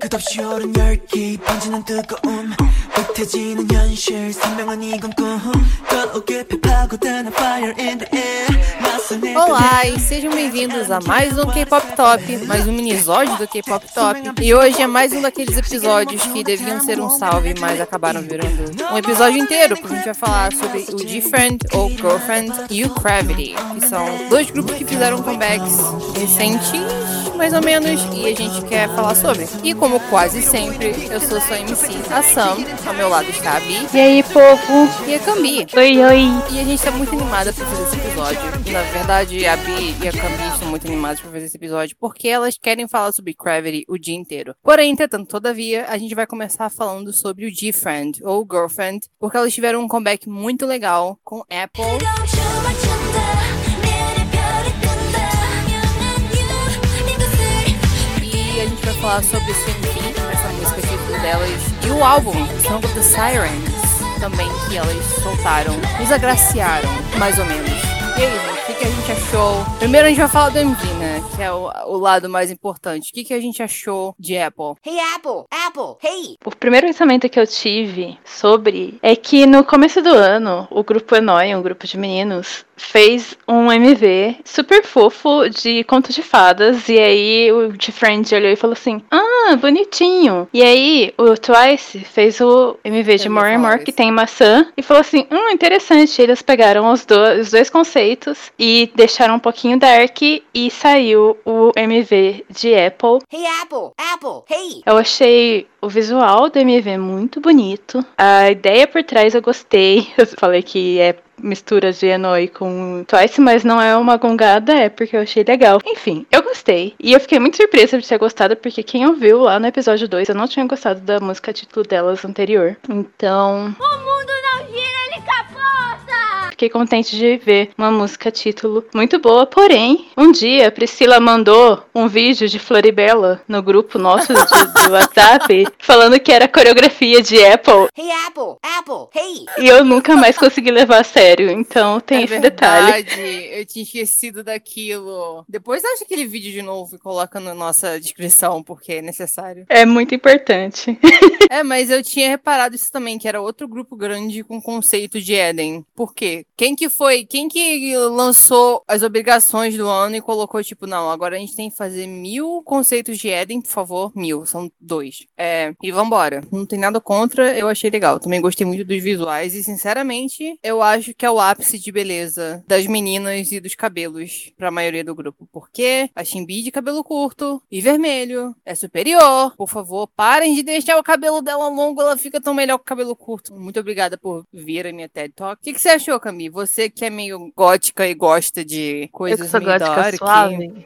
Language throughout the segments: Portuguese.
끝없이 오른 열기 번지는 뜨거움 못해지는 현실 선명한 이건 꿈 더욱이 파고드는 fire in the air 맞서낼 Olá e sejam bem-vindos a mais um K-Pop Top, mais um minisódio do K-Pop Top. E hoje é mais um daqueles episódios que deviam ser um salve, mas acabaram virando um episódio inteiro, porque a gente vai falar sobre o Different ou Girlfriend e o Gravity, que são dois grupos que fizeram comebacks recentes, mais ou menos, e a gente quer falar sobre. E como quase sempre, eu sou sua MC, a Sam, ao meu lado está a Bi E aí, povo? e a Cambi. Oi, oi. E a gente tá muito animada pra fazer esse episódio. E, na verdade, a Bi e a Cambi estão muito animadas pra fazer esse episódio porque elas querem falar sobre Gravity o dia inteiro. Porém, entretanto, todavia, a gente vai começar falando sobre o G-Friend ou Girlfriend, porque elas tiveram um comeback muito legal com Apple. A gente vai falar sobre o CMP, essa música título delas, e o álbum, Song of the Sirens, também que elas soltaram, nos agraciaram, mais ou menos. E aí, gente, o que, que a gente achou? Primeiro a gente vai falar do MV, né? Que é o, o lado mais importante. O que, que a gente achou de Apple? Hey Apple, Apple, hey! O primeiro pensamento que eu tive sobre é que no começo do ano, o grupo Enoi, um grupo de meninos, fez um MV super fofo de conto de fadas. E aí o de Friend olhou e falou assim: Ah, bonitinho. E aí o Twice fez o MV de More and More, que tem maçã, e falou assim: Hum, interessante. Eles pegaram os, do- os dois conceitos e deixaram um pouquinho dark e saiu o MV de Apple. Hey Apple, Apple, hey! Eu achei o visual do MV muito bonito. A ideia por trás eu gostei. Eu falei que é mistura de Enoi com Twice, mas não é uma gongada, é porque eu achei legal. Enfim, eu gostei. E eu fiquei muito surpresa de ter gostado, porque quem ouviu lá no episódio 2, eu não tinha gostado da música título delas anterior. Então, O Fiquei contente de ver uma música título muito boa, porém, um dia a Priscila mandou um vídeo de Floribela no grupo nosso de- do WhatsApp, falando que era coreografia de Apple, Hey Apple, Apple, hey! e eu nunca mais consegui levar a sério, então tem é esse detalhe. verdade, eu tinha esquecido daquilo. Depois acha aquele vídeo de novo e coloca na nossa descrição, porque é necessário. É muito importante. É, mas eu tinha reparado isso também, que era outro grupo grande com conceito de Eden. Por quê? Quem que foi? Quem que lançou as obrigações do ano e colocou, tipo, não, agora a gente tem que fazer mil conceitos de Eden, por favor. Mil, são dois. É, e vambora. Não tem nada contra, eu achei legal. Também gostei muito dos visuais e, sinceramente, eu acho que é o ápice de beleza das meninas e dos cabelos pra maioria do grupo. Porque a Chimbi de cabelo curto e vermelho é superior. Por favor, parem de deixar o cabelo dela longo, ela fica tão melhor com o cabelo curto. Muito obrigada por vir a minha TED Talk. O que, que você achou, Cami? Você que é meio gótica e gosta de Eu que coisas sou meio gótica suave.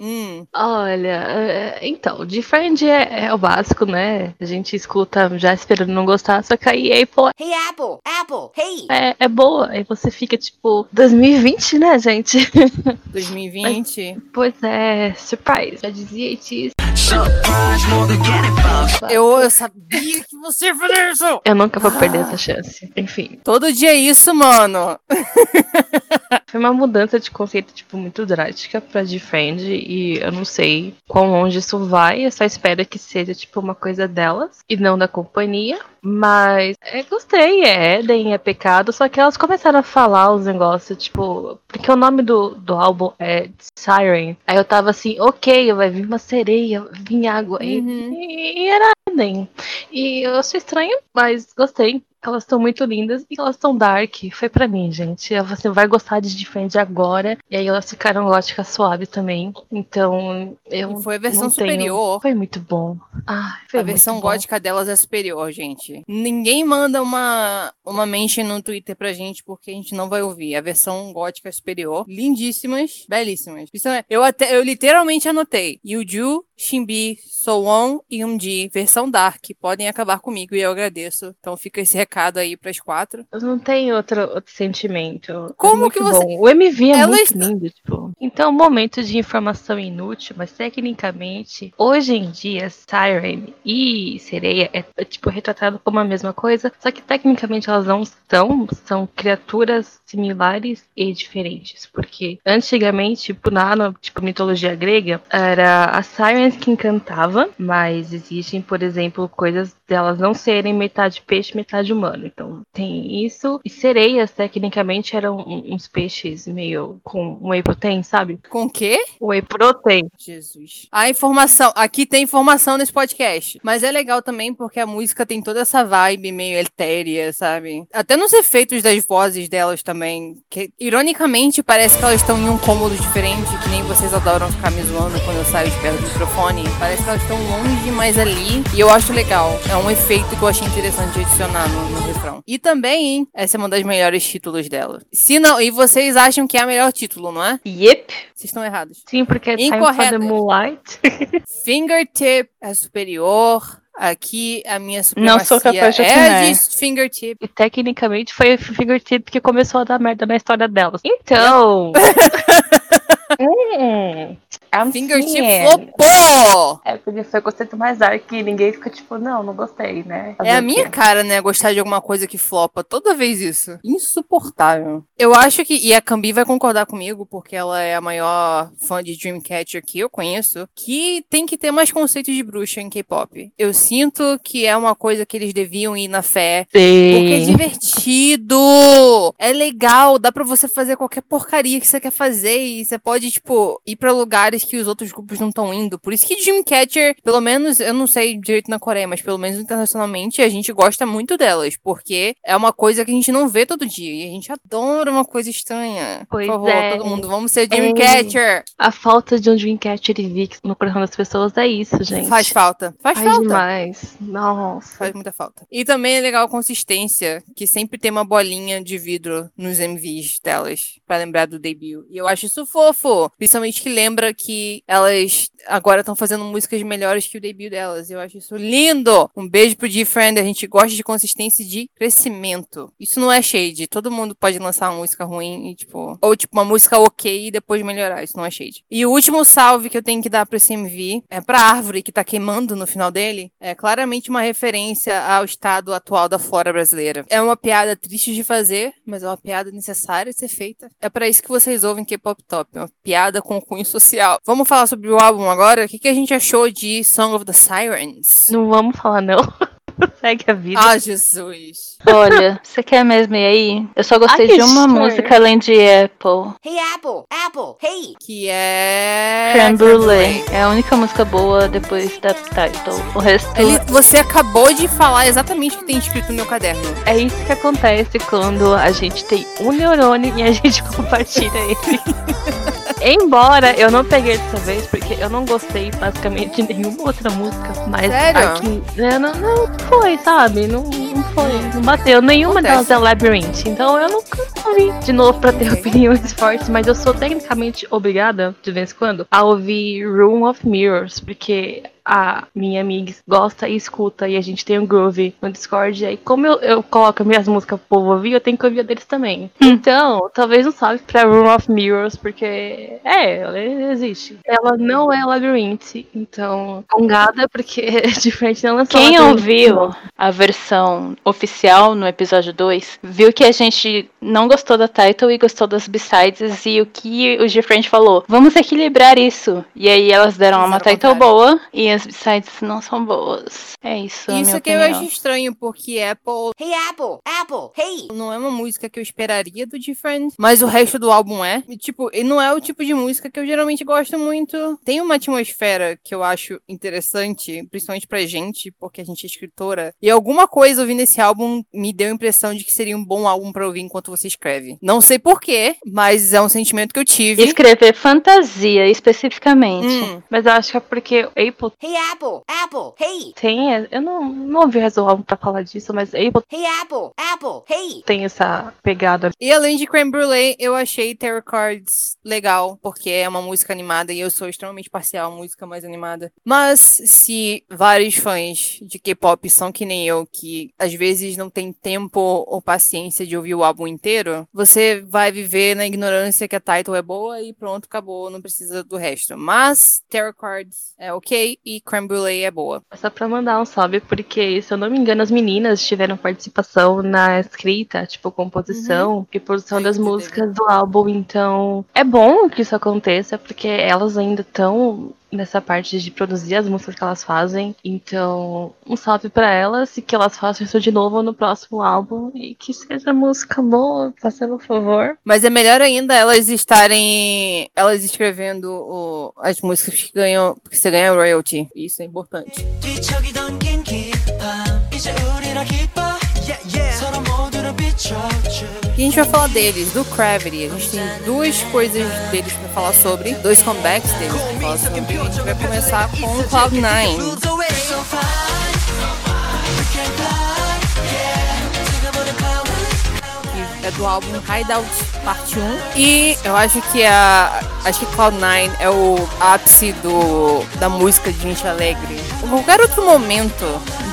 Hum, Olha, é, então, Different é, é o básico, né? A gente escuta já esperando não gostar, só que aí Apple Hey Apple, Apple, hey! é, é boa. Aí você fica tipo, 2020, né, gente? 2020. pois é, surprise. Já dizia bugs Eu, eu sabia que você ia fazer isso! Eu nunca vou perder essa chance. Enfim, Todo dia é isso, mano. foi uma mudança de conceito, tipo, muito drástica pra Different e eu não sei quão longe isso vai. Eu só espero que seja, tipo, uma coisa delas e não da companhia. Mas é, gostei, é Eden, é pecado, só que elas começaram a falar os negócios, tipo, porque o nome do, do álbum é Siren. Aí eu tava assim, ok, vai vir uma sereia, vir água. E- Uhum. E, e era Eden. E eu achei estranho, mas gostei. Elas estão muito lindas e elas estão dark. Foi pra mim, gente. Você vai gostar de Defend agora. E aí elas ficaram gótica suave também. Então, eu. E foi a versão não tenho- superior. Foi muito bom. Ah, foi A versão gótica delas é superior, gente. Ninguém manda uma, uma mention no Twitter pra gente porque a gente não vai ouvir. A versão gótica é superior. Lindíssimas, belíssimas. É- eu até, eu literalmente anotei. Yuju, Shimbi, Sowon e Umji, versão Dark, podem acabar comigo e eu agradeço. Então fica esse recado indicado aí pras quatro. Eu não tenho outro, outro sentimento. É Como que você- bom. O MV é Ela muito está- lindo, tipo. Então, momento de informação inútil, mas tecnicamente, hoje em dia, Siren e Sereia é, é, tipo retratado como a mesma coisa, só que tecnicamente elas não são, são criaturas similares e diferentes, porque antigamente, tipo, na na, tipo, mitologia grega, era a Sirens que encantava, mas existem, por exemplo, coisas delas não serem metade peixe, metade humano. Então tem isso. E sereias, tecnicamente, eram uns peixes meio com whey protein, sabe? Com o quê? Whey protein. Jesus. A informação. Aqui tem informação nesse podcast. Mas é legal também porque a música tem toda essa vibe meio etérea, sabe? Até nos efeitos das vozes delas também. Que, ironicamente, parece que elas estão em um cômodo diferente, que nem vocês adoram ficar me zoando quando eu saio de perto do microfone. Parece que elas estão longe, mas ali. E eu acho legal. É um efeito que eu achei interessante adicionar no, no refrão. E também, hein, essa é uma das melhores títulos dela. Se não, e vocês acham que é a melhor título, não é? Yep. Vocês estão errados. Sim, porque é the Moonlight. Fingertip é superior. Aqui a minha Não sou capaz de é opinar. de fingertip. E tecnicamente foi o Fingertip que começou a dar merda na história delas. Então. hum, I'm Fingertip seeing. flopou! É, porque foi conceito mais dark e ninguém fica tipo, não, não gostei, né? Fazer É a minha cara, né? Gostar de alguma coisa que flopa. Toda vez isso. Insuportável. Eu acho que. E a Cambi vai concordar comigo, porque ela é a maior fã de Dreamcatcher que eu conheço. Que tem que ter mais conceitos de bruxa em K-pop. Eu sinto que é uma coisa que eles deviam ir na fé. Porque é Sim. divertido! É legal, dá pra você fazer qualquer porcaria que você quer fazer e você pode, tipo, ir pra lugares que os outros grupos não estão indo. Por isso que Dreamcatcher, pelo menos, eu não sei direito na Coreia, mas pelo menos internacionalmente, a gente gosta muito delas, porque é uma coisa que a gente não vê todo dia e a gente adora uma coisa estranha. Pois Por favor, é. todo mundo, vamos ser Dreamcatcher! A falta de um Dreamcatcher e Vix no coração das pessoas é isso, gente. Faz falta. Faz, Faz falta. demais. Nossa. Faz muita falta. E também é legal a consistência, que sempre tem uma bolinha de vidro nos MVs delas, pra lembrar do debut. E eu acho isso fofo. Principalmente que lembra que elas agora estão fazendo músicas melhores que o debut delas. Eu acho isso lindo. Um beijo pro D-Friend. A gente gosta de consistência e de crescimento. Isso não é shade. Todo mundo pode lançar uma música ruim e, tipo. Ou, tipo, uma música ok e depois melhorar. Isso não é shade. E o último salve que eu tenho que dar pra esse MV é pra árvore que tá queimando no final dele. É claramente uma referência ao estado atual da flora brasileira. É uma piada triste de fazer, mas é uma piada necessária de ser feita. É pra isso que vocês ouvem K-Pop Top. É uma piada com cunho social. Vamos falar sobre o álbum agora? O que, que a gente achou de Song of the Sirens? Não vamos falar, não. Segue a vida. Ah, Jesus. Olha, você quer mesmo ir aí? Eu só gostei de uma sure? música além de Apple. Hey Apple, Apple, hey! Que é. Creme Brulee. É a única música boa depois da title. O resto. Ele, você acabou de falar exatamente o que tem escrito no meu caderno. É isso que acontece quando a gente tem um neurônio e a gente compartilha ele. Embora eu não peguei dessa vez, porque eu não gostei basicamente de nenhuma outra música. Mas Sério? aqui. é, não, não foi, sabe? Não, não foi. Não bateu. Nenhuma Acontece. delas é Labyrinth. Então eu nunca ouvi de novo pra ter Ok. opiniões fortes. Mas eu sou tecnicamente obrigada, de vez em quando, a ouvir Room of Mirrors, porque a minha amiga gosta e escuta e a gente tem um groove no Discord. E aí, como eu, eu coloco minhas músicas pro povo ouvir, eu tenho que ouvir a deles também. Então, talvez não salve pra Room of Mirrors, porque é, ela existe. Ela não é Labyrinth, então, congada, porque é diferente da lançou Quem ouviu a versão oficial no episódio 2, viu que a gente não gostou da title e gostou das b-sides e o que o G-Friend falou, vamos equilibrar isso. E aí elas deram uma o title boa e as b-sides não são boas. É isso, a Isso que eu opinião. acho estranho, porque Apple Hey Apple, Apple, hey! não é uma música que eu esperaria do Different, mas o resto do álbum é. E, tipo, e não é o tipo de música que eu geralmente gosto muito. Tem uma atmosfera que eu acho interessante, principalmente pra gente, porque a gente é escritora. E alguma coisa ouvindo esse álbum me deu a impressão de que seria um bom álbum pra ouvir enquanto você escreve. Não sei porquê, mas é um sentimento que eu tive. Escrever fantasia, especificamente. Hum, Mas eu acho que é porque Apple Hey Apple, Apple, hey, Tem, é, eu não, não ouvi o álbum pra falar disso, mas Apple hey Apple, Apple, hey. tem essa pegada. E além de Creme Brulee, eu achei Tarot Cards legal, porque é uma música animada e eu sou extremamente parcial à música mais animada. Mas se vários fãs de K-pop são que nem eu, que às vezes não tem tempo ou paciência de ouvir o álbum inteiro, você vai viver na ignorância que a title é boa e pronto, acabou, não precisa do resto. Mas Tarot Cards é ok e Creme Brulee é boa. Só pra mandar um salve, porque, se eu não me engano, as meninas tiveram participação na escrita, tipo, composição e produção das músicas do álbum. Então, é bom que isso aconteça, porque elas ainda estão nessa parte de produzir as músicas que elas fazem. Então, um salve pra elas e que elas façam isso de novo no próximo álbum e que seja música boa, fazendo um favor. Mas é melhor ainda elas estarem. Elas escrevendo o- as músicas que ganham. que você ganha royalty. Isso é importante. 뒤척이던 긴 깊음 이제 우리라 기뻐 e a gente vai falar deles, do Cravity. A gente tem duas coisas deles pra falar sobre, dois comebacks deles pra falar sobre. A gente vai começar com o Cloud9. É do álbum Hideout Parte 1. E eu acho que a. Acho que Cloud9 é o ápice do, da música de gente alegre Qualquer outro momento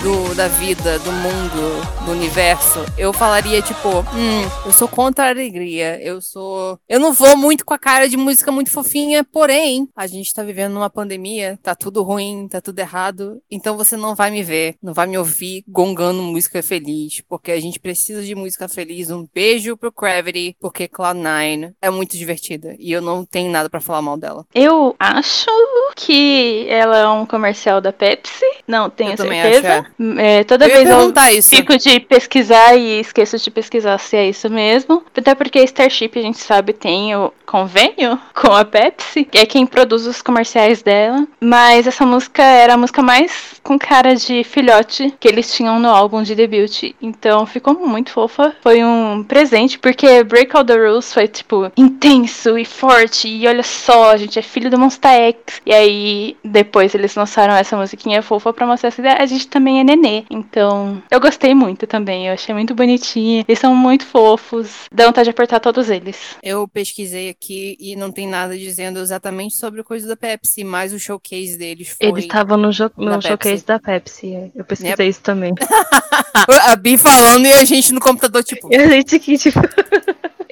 do, da vida, do mundo, do universo, eu falaria, tipo, hum, eu sou contra a alegria. Eu sou. Eu não vou muito com a cara de música muito fofinha, porém, a gente tá vivendo numa pandemia, tá tudo ruim, tá tudo errado. Então você não vai me ver, não vai me ouvir gongando música feliz, porque a gente precisa de música feliz. Um beijo pro Gravity, porque Cloud9 é muito divertida e eu não tenho nada pra falar mal dela. Eu acho que ela é um comercial da Pepsi. Não tenho Eu certeza. É, toda Eu vez eu isso. fico de pesquisar e esqueço de pesquisar se é isso mesmo. Até porque a Starship, a gente sabe, tem o convênio com a Pepsi, que é quem produz os comerciais dela. Mas essa música era a música mais com cara de filhote que eles tinham no álbum de debut. Então ficou muito fofa. Foi um presente, porque Break All the Rules foi, tipo, intenso e forte. E olha só, a gente é filho do Monster X. E aí, depois eles lançaram essa musiquinha fofa pra mostrar essa ideia. A gente também é nenê. Então, eu gostei muito também. Eu achei muito bonitinha. Eles são muito fofos. Dá vontade de apertar todos eles. Eu pesquisei aqui e não tem nada dizendo exatamente sobre coisa da Pepsi, mas o showcase deles foi. Eles estavam no, jo- no showcase Da Pepsi. é. Eu pesquisei isso também. A Bi falando e a gente no computador, tipo. E a gente aqui, tipo.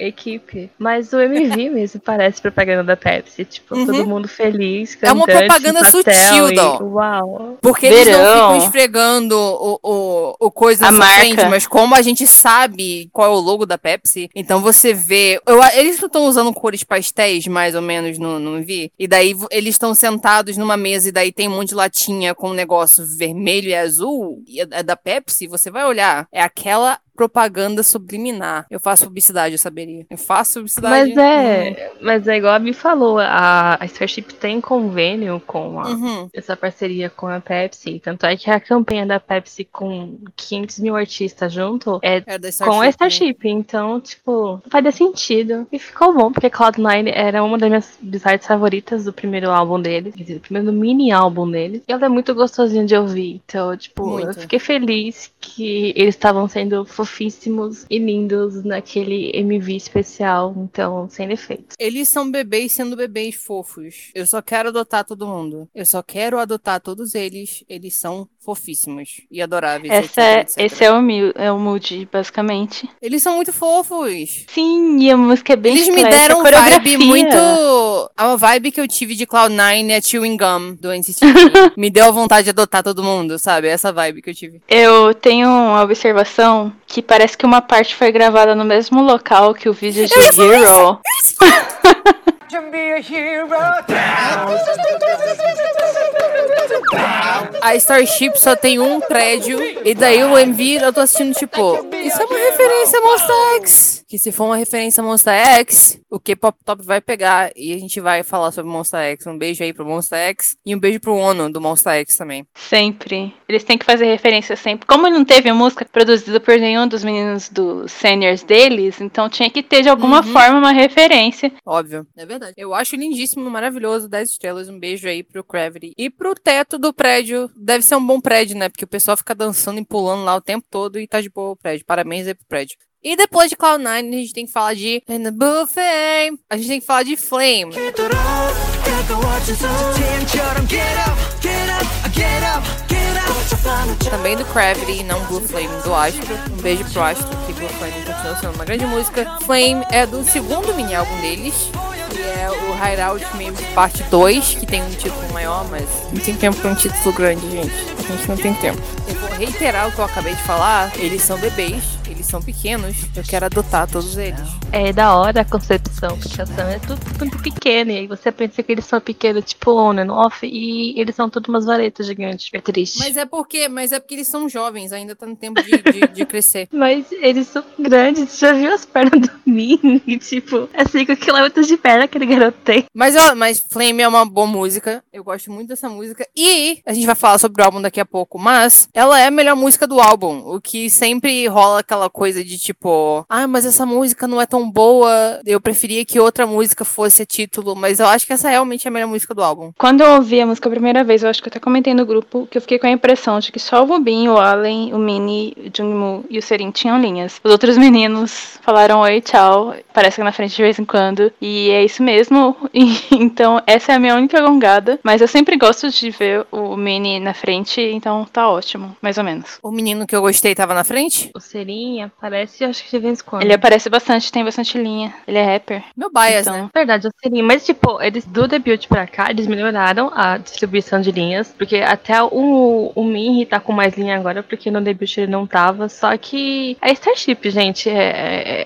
Equipe. Mas o MV mesmo parece propaganda da Pepsi. Tipo, Uhum. todo mundo feliz. É uma cantante, propaganda pastel sutil, e- Dó. Uau. Porque eles não Verão. ficam esfregando o, o, o coisa A na marca. frente, mas como a gente sabe qual é o logo da Pepsi, então você vê. eu- eles não estão usando cores pastéis, mais ou menos, no, no MV. E daí eles estão sentados numa mesa e daí tem um monte de latinha com um negócio vermelho e azul. E é é da Pepsi, você vai olhar. É aquela propaganda subliminar. Eu faço publicidade, eu saberia. Eu faço publicidade. Mas é, mas é igual a Mi falou, a, a Starship tem convênio com a, Uhum. essa parceria com a Pepsi. Tanto é que a campanha da Pepsi com 500 mil artistas junto é É com a né? Starship. Então, tipo, faria sentido. E ficou bom, porque Cloud9 era uma das minhas bizarras favoritas do primeiro álbum deles. Quer dizer, do primeiro mini álbum deles. E ela é muito gostosinha de ouvir. Então, tipo, eu Muito. fiquei feliz que eles estavam sendo fofíssimos e lindos naquele MV especial. Então, sem defeitos. Eles são bebês sendo bebês fofos. Eu só quero adotar todo mundo. Eu só quero adotar todos eles. Eles são fofíssimos e adoráveis. Essa etc, é, etc. esse é o, Mil, é o Moody, basicamente. Eles são muito fofos. Sim, e a música é bem Eles me chiclete, a deram coreografia. vibe muito. A vibe que eu tive de Cloud9 é Chewing Gum do NCT. me deu a vontade de adotar todo mundo, sabe? Essa vibe que eu tive. Eu tenho uma observação que parece que uma parte foi gravada no mesmo local que o vídeo de Hero. A Starship só tem um prédio. E daí o MV eu tô assistindo, tipo, isso é uma referência a Monster X. que se for uma referência a Monster X, o K-Pop Top vai pegar e a gente vai falar sobre Monster X. Um beijo aí pro Monster X e um beijo pro Ono do Monster X também. Sempre. Eles têm que fazer referência sempre. Como não teve música produzida por nenhum dos meninos dos seniors deles, então tinha que ter de alguma Uhum. forma uma referência. Óbvio. É verdade. Eu acho lindíssimo, maravilhoso, 10 estrelas. Um beijo aí pro Gravity. E pro teto do prédio. Deve ser um bom prédio, né? Porque o pessoal fica dançando e pulando lá o tempo todo e tá de boa o prédio. Parabéns aí pro prédio. E depois de Cloud9, a gente tem que falar de And the Buffet. A gente tem que falar de Flame. Também do Gravity, não Blue Flame, do Astro. Um beijo pro Astro, que Blue Flame tá continua sendo uma grande música. Flame é do segundo mini álbum deles, que é o Hideout Meme Parte 2, que tem um título maior, mas não tem tempo pra um título grande, gente. A gente não tem tempo. Eu vou reiterar o que eu acabei de falar, eles são bebês eles são pequenos. Eu quero adotar todos eles. É da hora a concepção, porque ação é tudo muito pequeno. E aí você pensa que eles são pequenos, tipo on and off, e eles são tudo umas varetas gigantes. É triste. Mas é porque, mas é porque eles são jovens, ainda tá no tempo de, de, de crescer. Mas eles são grandes, você já viu as pernas do Mini? Tipo, é 5 km de perna que aquele garoto tem. Mas, ó, mas Flame é uma boa música. Eu gosto muito dessa música. E a gente vai falar sobre o álbum daqui a pouco. Mas ela é a melhor música do álbum. O que sempre rola aquela coisa de tipo, ah, mas essa música não é tão boa. Eu preferia que outra música fosse a título. Mas eu acho que essa realmente é a melhor música do álbum. Quando eu ouvi a música a primeira vez, eu acho que eu até comentei no grupo que eu fiquei com a impressão de que só o Rubin, o Allen, o Mini, o Jungmoo e o Serin tinham linhas. Os outros meninos falaram oi, tchau, aparecem na frente de vez em quando. E é isso mesmo. E, então, essa é a minha única gongada. Mas eu sempre gosto de ver o Mini na frente, então tá ótimo, mais ou menos. O menino que eu gostei tava na frente? O Aparece, acho que de vez em quando. Ele aparece bastante, tem bastante linha. Ele é rapper. Meu bias, Então. né? Verdade, o Serinha. Mas, tipo, eles do debut pra cá, eles melhoraram a distribuição de linhas. Porque até o, o Minri tá com mais linha agora, porque no debut ele não tava. Só que é Starship, gente. É,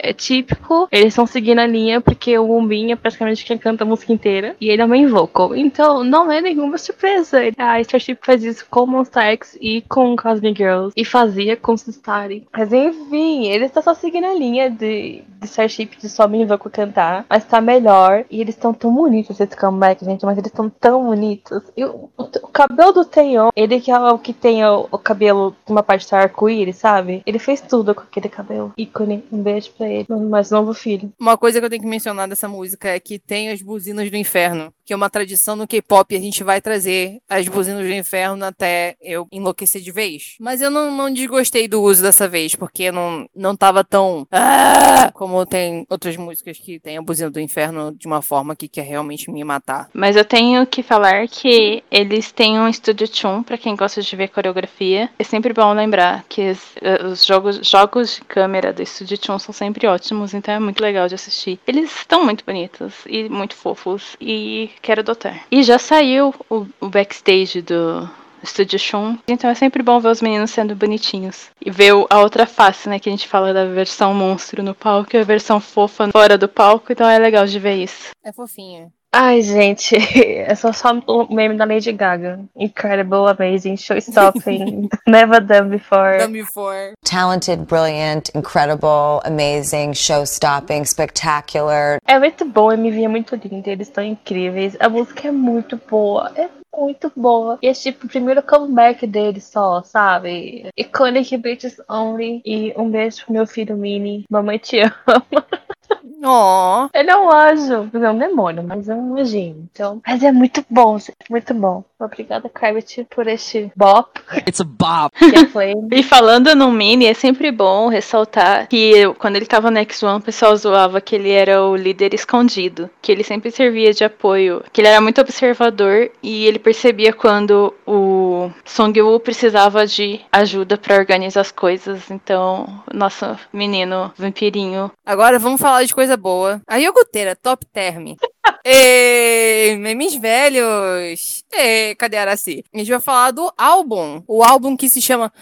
é- é típico. Eles estão seguindo a linha, porque o Umbin é praticamente quem canta a música inteira. E ele é main vocal. Então, não é nenhuma surpresa. A Starship faz isso com Monster X e com Cosmic Girls. E fazia com Sistari. Mas enfim, eles estão só seguindo a linha de, de Starship de só vocal cantar. Mas tá melhor. E eles estão tão bonitos esse comeback, gente. Mas eles estão tão bonitos. E o, o, o cabelo do Taeyeon, ele que é o que tem o, o cabelo uma parte do arco-íris, sabe? Ele fez tudo com aquele cabelo. Ícone. Um beijo pra ele. No mais novo filho. Uma coisa que eu tenho que mencionar dessa música é que tem as buzinas do inferno, que é uma tradição no K-pop, e a gente vai trazer as buzinas do inferno até eu enlouquecer de vez. Mas eu não, não desgostei do uso dessa vez, porque não, não tava tão. "Ah!" como tem outras músicas que tem a buzina do inferno de uma forma que quer realmente me matar. Mas eu tenho que falar que eles têm um estúdio Chun, pra quem gosta de ver coreografia. É sempre bom lembrar que os, eh, os jogos, jogos de câmera do estúdio Chun são sempre ótimos, então é muito legal de assistir. Eles estão muito bonitos e muito fofos e quero adotar. E já saiu o, o backstage do Estúdio Chun, então é sempre bom ver os meninos sendo bonitinhos. E ver a outra face, né, que a gente fala da versão monstro no palco e a versão fofa fora do palco, então é legal de ver isso. É fofinha. Ai, gente, é só, só o meme da Lady Gaga. Incredible, amazing, show-stopping, never done before. Done before. talented, brilliant, incredible, amazing, show stopping, spectacular. É muito bom, a MV é muito linda, eles estão incríveis. A música é muito boa, é muito boa. E é tipo o primeiro comeback deles só, sabe? Iconic Bitches Only. E um beijo pro meu filho Mini. Mamãe te ama. Ó. Ele é um anjo. Não é um demônio, mas é um anjinho. Então, mas é muito bom, gente. Muito bom. Obrigada, Carvet, por este bop. It's a bop. É. E falando no Mini, é sempre bom ressaltar que eu- quando ele tava no X1, o pessoal zoava que ele era o líder escondido, que ele sempre servia de apoio, que ele era muito observador e ele percebia quando o Song-woo precisava de ajuda pra organizar as coisas. Então, nosso menino vampirinho Agora vamos falar de coisa boa. A iogurteira, top term. Ei, memes velhos. Ei, cadê a Araci? A gente vai falar do álbum. O álbum que se chama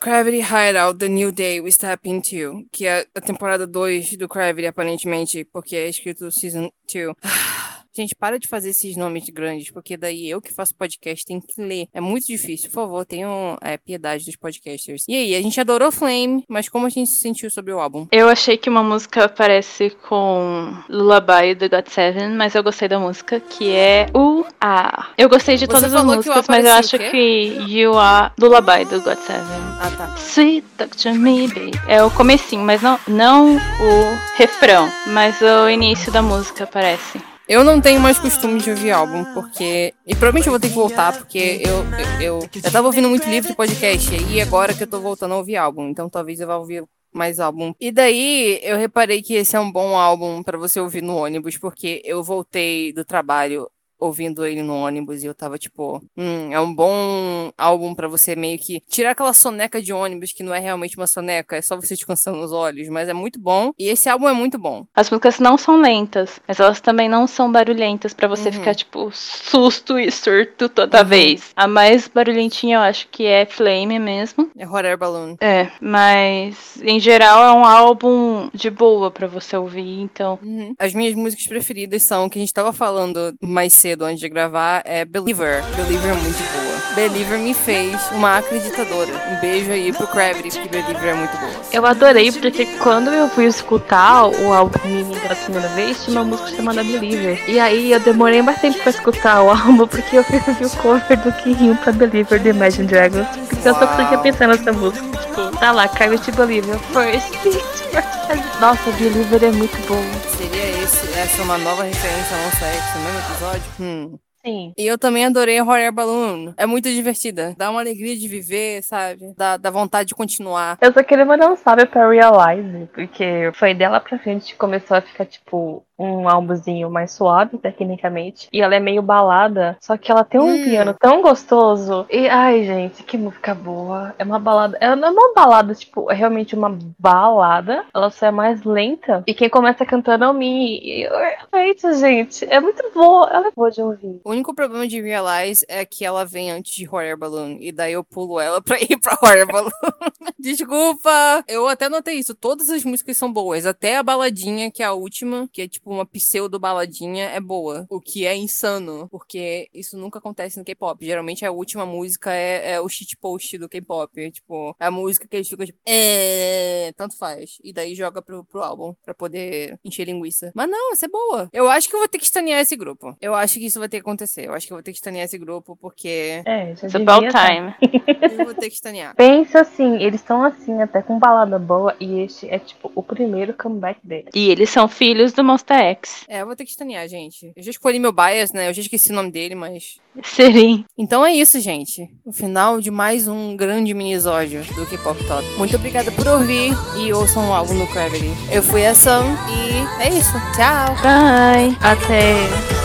Gravity Hideout, The New Day We Step Into. Que é a temporada 2 do Gravity, aparentemente, porque é escrito Season 2. Gente, para de fazer esses nomes grandes, porque daí eu que faço podcast tenho que ler. É muito difícil. Por favor, tenham é, piedade dos podcasters. E aí, a gente adorou Flame, mas como a gente se sentiu sobre o álbum? Eu achei que uma música parece com Lullaby do God Seven, mas eu gostei da música, que é o A. Eu gostei de todas as músicas, mas eu acho que You Are Lullaby do God Seven. Ah, tá. Sweet Talk to Me, baby. É o comecinho, mas não, não o refrão, mas o início da música parece. Eu não tenho mais costume de ouvir álbum, porque. E provavelmente eu vou ter que voltar, porque eu, eu, eu, eu tava ouvindo muito livro e podcast, e agora que eu tô voltando a ouvir álbum, então talvez eu vá ouvir mais álbum. E daí eu reparei que esse é um bom álbum pra você ouvir no ônibus, porque eu voltei do trabalho ouvindo ele no ônibus e eu tava tipo, hum, é um bom álbum pra você meio que tirar aquela soneca de ônibus que não é realmente uma soneca, é só você descansando os olhos, mas é muito bom. E esse álbum é muito bom. As músicas não são lentas, mas elas também não são barulhentas pra você Uhum. ficar, tipo, susto e surto toda Uhum. vez. A mais barulhentinha eu acho que é Flame mesmo. É Hot Air Balloon. É, mas em geral é um álbum de boa pra você ouvir, então. Uhum. As minhas músicas preferidas são, que a gente tava falando mais cedo antes de gravar, é Believer. Believer é muito boa. Believer me fez uma acreditadora. Um beijo aí pro Gravity, porque Believer é muito boa. Eu adorei porque quando eu fui escutar o álbum Mini pela primeira vez, tinha uma música chamada Believer. E aí eu demorei tempo pra escutar o álbum porque eu fiz o cover do Kirinho pra Believer do Imagine Dragons. Porque eu só fiquei pensando nessa música. Tipo, tá lá, Carly Believer. First first Nossa, Believer é muito bom. Seria essa uma nova referência ao ex no mesmo episódio? Hum. Sim. E eu também adorei Hot Air Balloon. É muito divertida. Dá uma alegria de viver, sabe? Dá, dá vontade de continuar. Eu só queria mandar um salve pra Realize, porque foi dela pra frente que começou a ficar, tipo, um álbumzinho mais suave, tecnicamente. E ela é meio balada, só que ela tem um Hum. piano tão gostoso. E, ai, gente, que música boa. É uma balada. Ela não é uma balada, tipo, é realmente uma balada. Ela só é mais lenta. E quem começa cantando é o Mi. E eu- Gente, gente, é muito boa. Ela é boa de ouvir. O único problema de Realize é que ela vem antes de Hot Air Balloon. E daí eu pulo ela pra ir pra Hot Air Balloon. Desculpa! Eu até notei isso. Todas as músicas são boas. Até a baladinha, que é a última, que é tipo uma pseudo baladinha, é boa. O que é insano. Porque isso nunca acontece no K-pop. Geralmente a última música é, é o shitpost do K-pop. É, tipo, é a música que eles ficam tipo, é, tanto faz. E daí joga pro, pro álbum pra poder encher linguiça. Mas não, essa é boa. Eu acho que eu vou ter que estanear esse grupo. Eu acho que isso vai ter que acontecer. Eu acho que eu vou ter que estanear esse grupo porque É, já It's about devia tá. time. eu vou ter que estanear. Pensa assim, eles estão assim, até com balada boa, e este é tipo o primeiro comeback deles. E eles são filhos do Monster X. É, eu vou ter que estanear, gente. Eu já escolhi meu bias, né? Eu já esqueci o nome dele, mas. Serim. Então é isso, gente. O final de mais um grande minisódio do K-Pop Top. Muito obrigada por ouvir e ouçam o álbum do Gravity. Eu fui a Sam e é isso. Tchau! Bye. Até